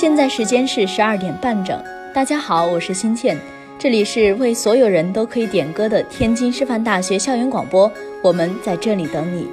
现在时间是十二点半整。大家好，我是新倩，这里是为所有人都可以点歌的天津师范大学校园广播，我们在这里等你。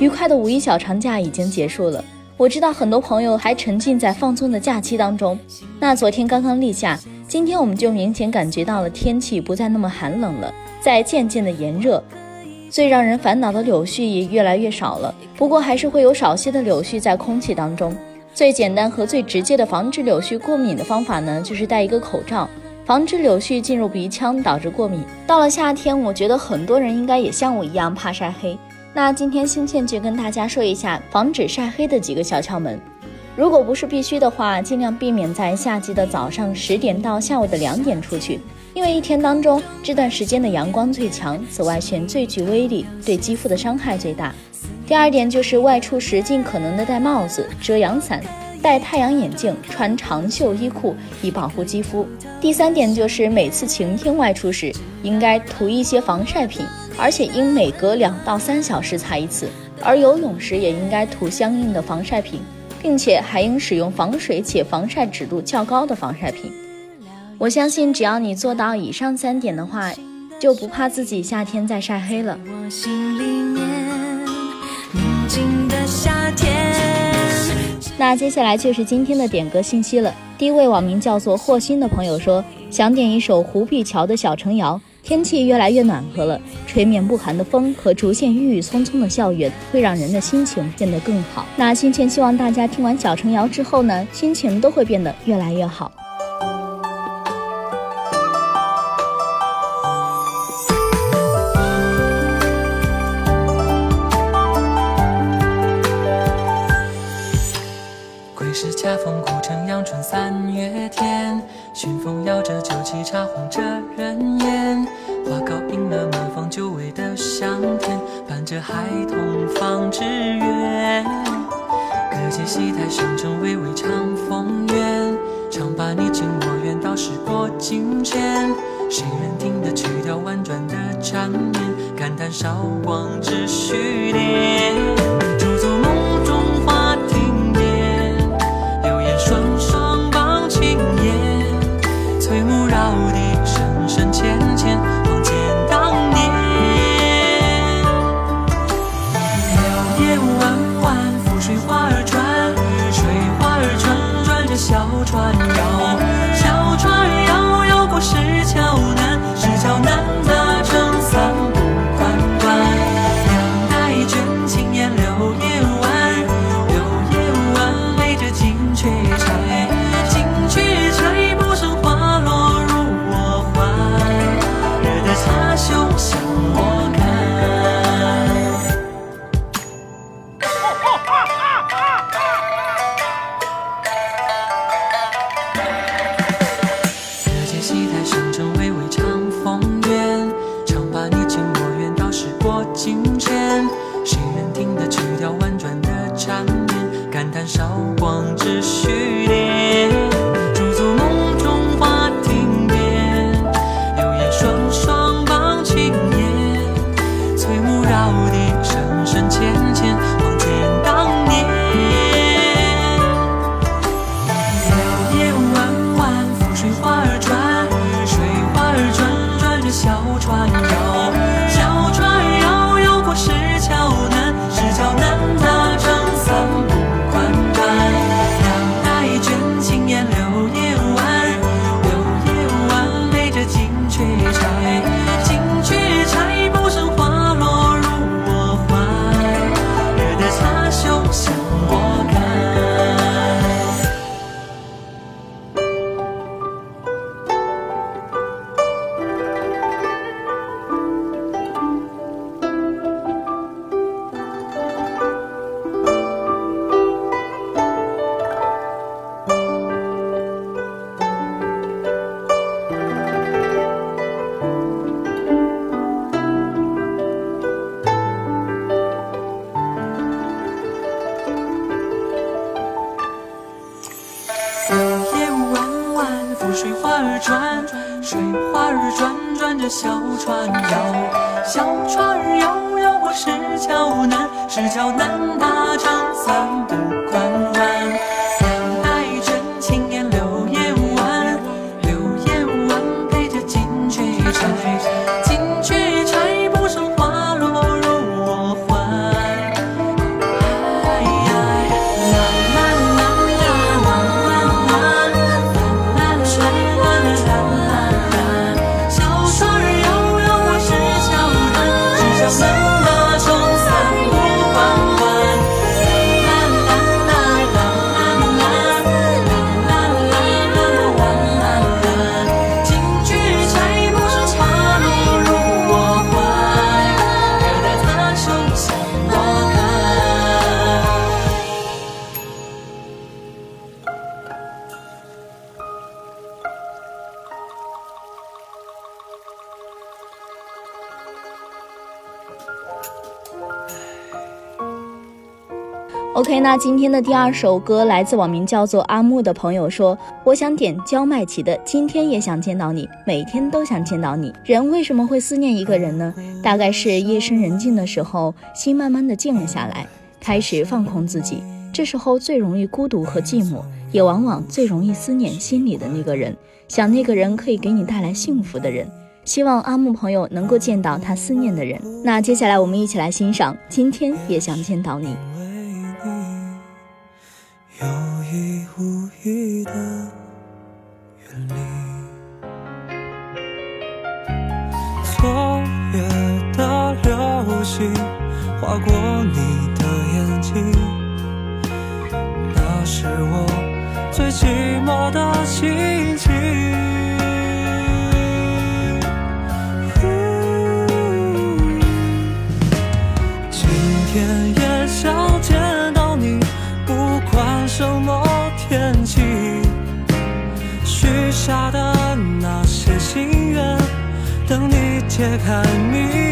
愉快的五一小长假已经结束了，我知道很多朋友还沉浸在放松的假期当中。那昨天刚刚立夏，今天我们就明显感觉到了天气不再那么寒冷了，在渐渐的炎热。最让人烦恼的柳絮也越来越少了，不过还是会有少些的柳絮在空气当中。最简单和最直接的防止柳絮过敏的方法呢，就是戴一个口罩，防止柳絮进入鼻腔导致过敏。到了夏天，我觉得很多人应该也像我一样怕晒黑。那今天新倩就跟大家说一下防止晒黑的几个小窍门。如果不是必须的话，尽量避免在夏季的早上十点到下午的两点出去。因为一天当中这段时间的阳光最强，紫外线最具威力，对肌肤的伤害最大。第二点就是外出时尽可能的戴帽子、遮阳伞，戴太阳眼镜，穿长袖衣裤以保护肌肤。第三点就是每次晴天外出时应该涂一些防晒品，而且应每隔两到三小时擦一次。而游泳时也应该涂相应的防晒品，并且还应使用防水且防晒指数较高的防晒品。我相信，只要你做到以上三点的话，就不怕自己夏天再晒黑了。那接下来就是今天的点歌信息了。第一位网名叫做霍心的朋友说，想点一首胡碧桥的《小城谣》。天气越来越暖和了，吹面不寒的风和逐渐郁郁葱葱的校园，会让人的心情变得更好。那心情希望大家听完《小城谣》之后呢，心情都会变得越来越好。着酒旗，茶黄着人烟。花糕迎了满房久违的香甜，伴着孩童放纸鸢。歌街戏台上正微微唱风月，唱罢你情我愿，到时过境迁。谁人听得曲调婉转的缠绵，感叹韶光只虚恋。儿转转着小船摇，小船儿摇摇过石桥南，石桥南大唱三步 OK，那今天的第二首歌来自网名叫做阿木的朋友说：“我想点焦麦琪的《今天也想见到你》，每天都想见到你。人为什么会思念一个人呢？大概是夜深人静的时候，心慢慢的静了下来，开始放空自己。这时候最容易孤独和寂寞，也往往最容易思念心里的那个人，想那个人可以给你带来幸福的人。希望阿木朋友能够见到他思念的人。那接下来我们一起来欣赏《今天也想见到你》。”有意无意的远离，昨夜的流星划过你的眼睛，那是我最寂寞的心情。等你。揭开谜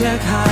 解开。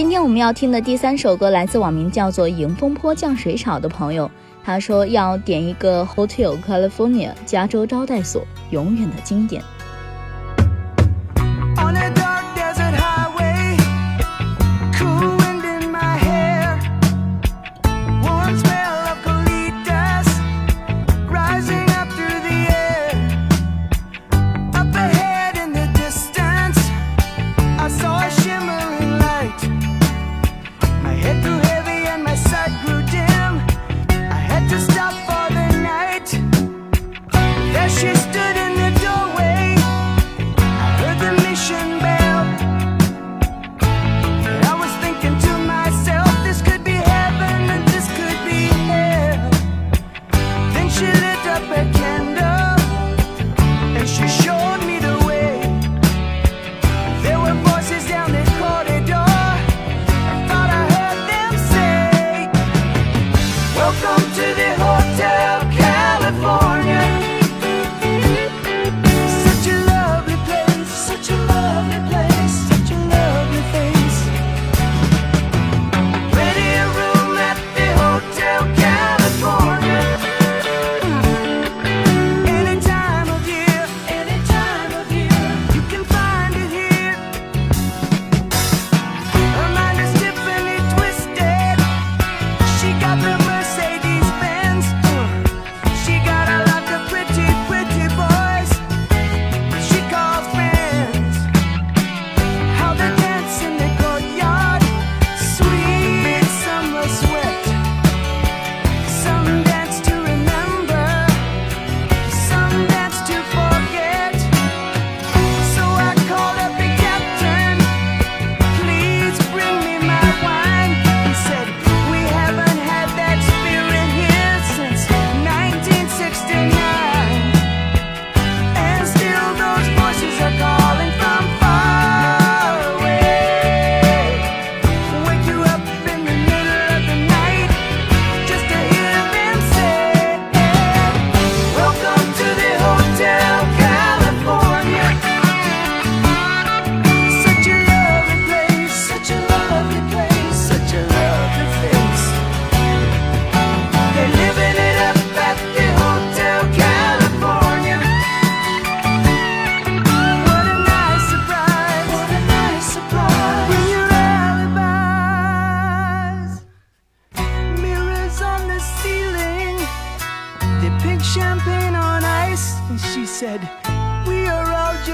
今天我们要听的第三首歌来自网名叫做“迎风坡降水草”的朋友，他说要点一个 Hotel California 加州招待所，永远的经典。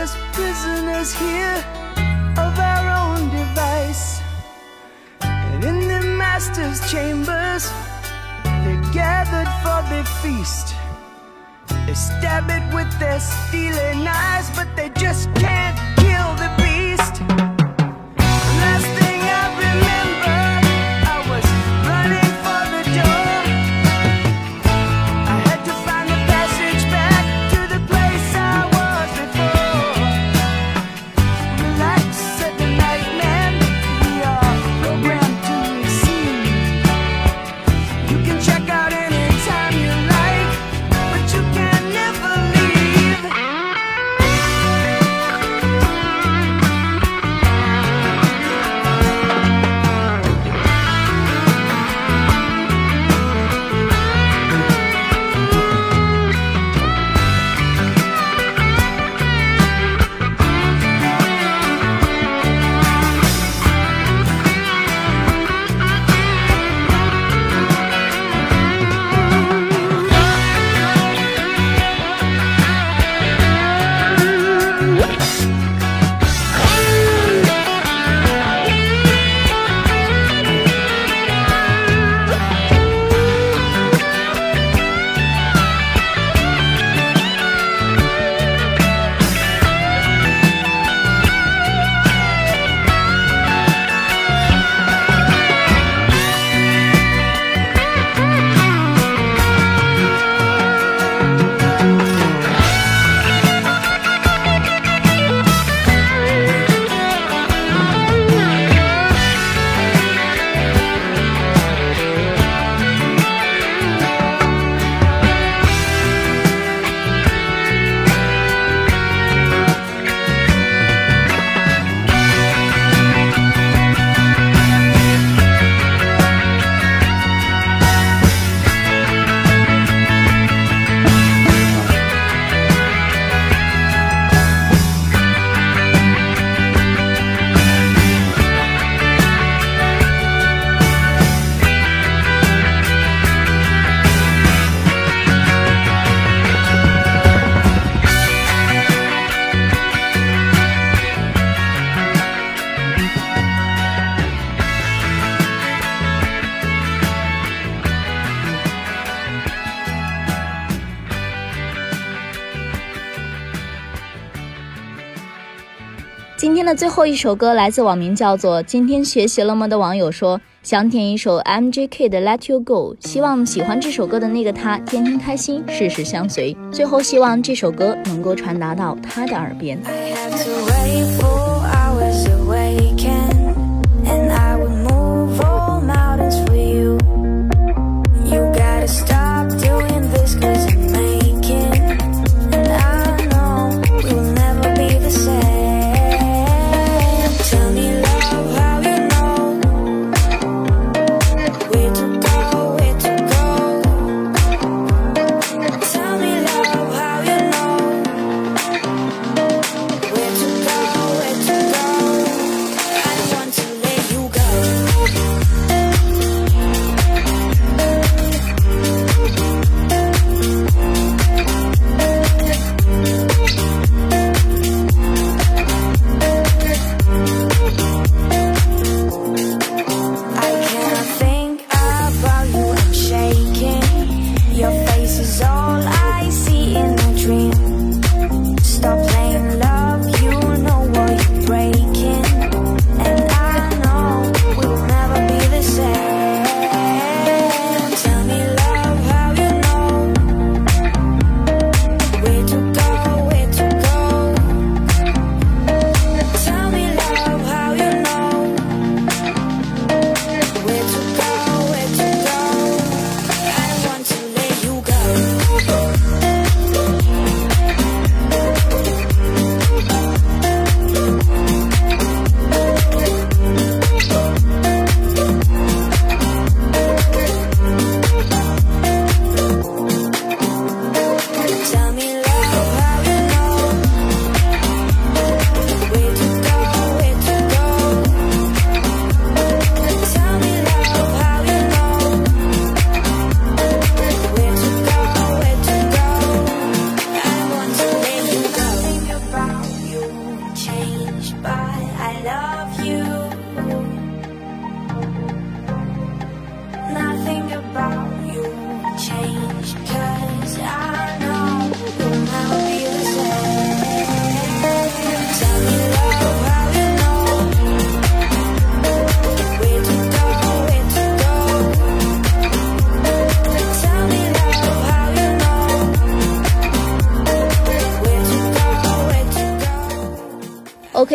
as prisoners here of our own device. And in the master's chambers, they're gathered for the feast. They stab it with their stealing eyes, but they just can't 今天的最后一首歌来自网名叫做“今天学习了吗”的网友说，想点一首 MJK 的《Let You Go》，希望喜欢这首歌的那个他天天开心，事事相随。最后，希望这首歌能够传达到他的耳边。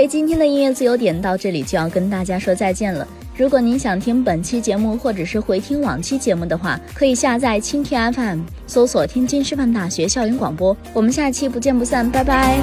今天的音乐自由点到这里就要跟大家说再见了。如果您想听本期节目或者是回听往期节目的话，可以下载蜻蜓 FM，搜索天津师范大学校园广播。我们下期不见不散，拜拜。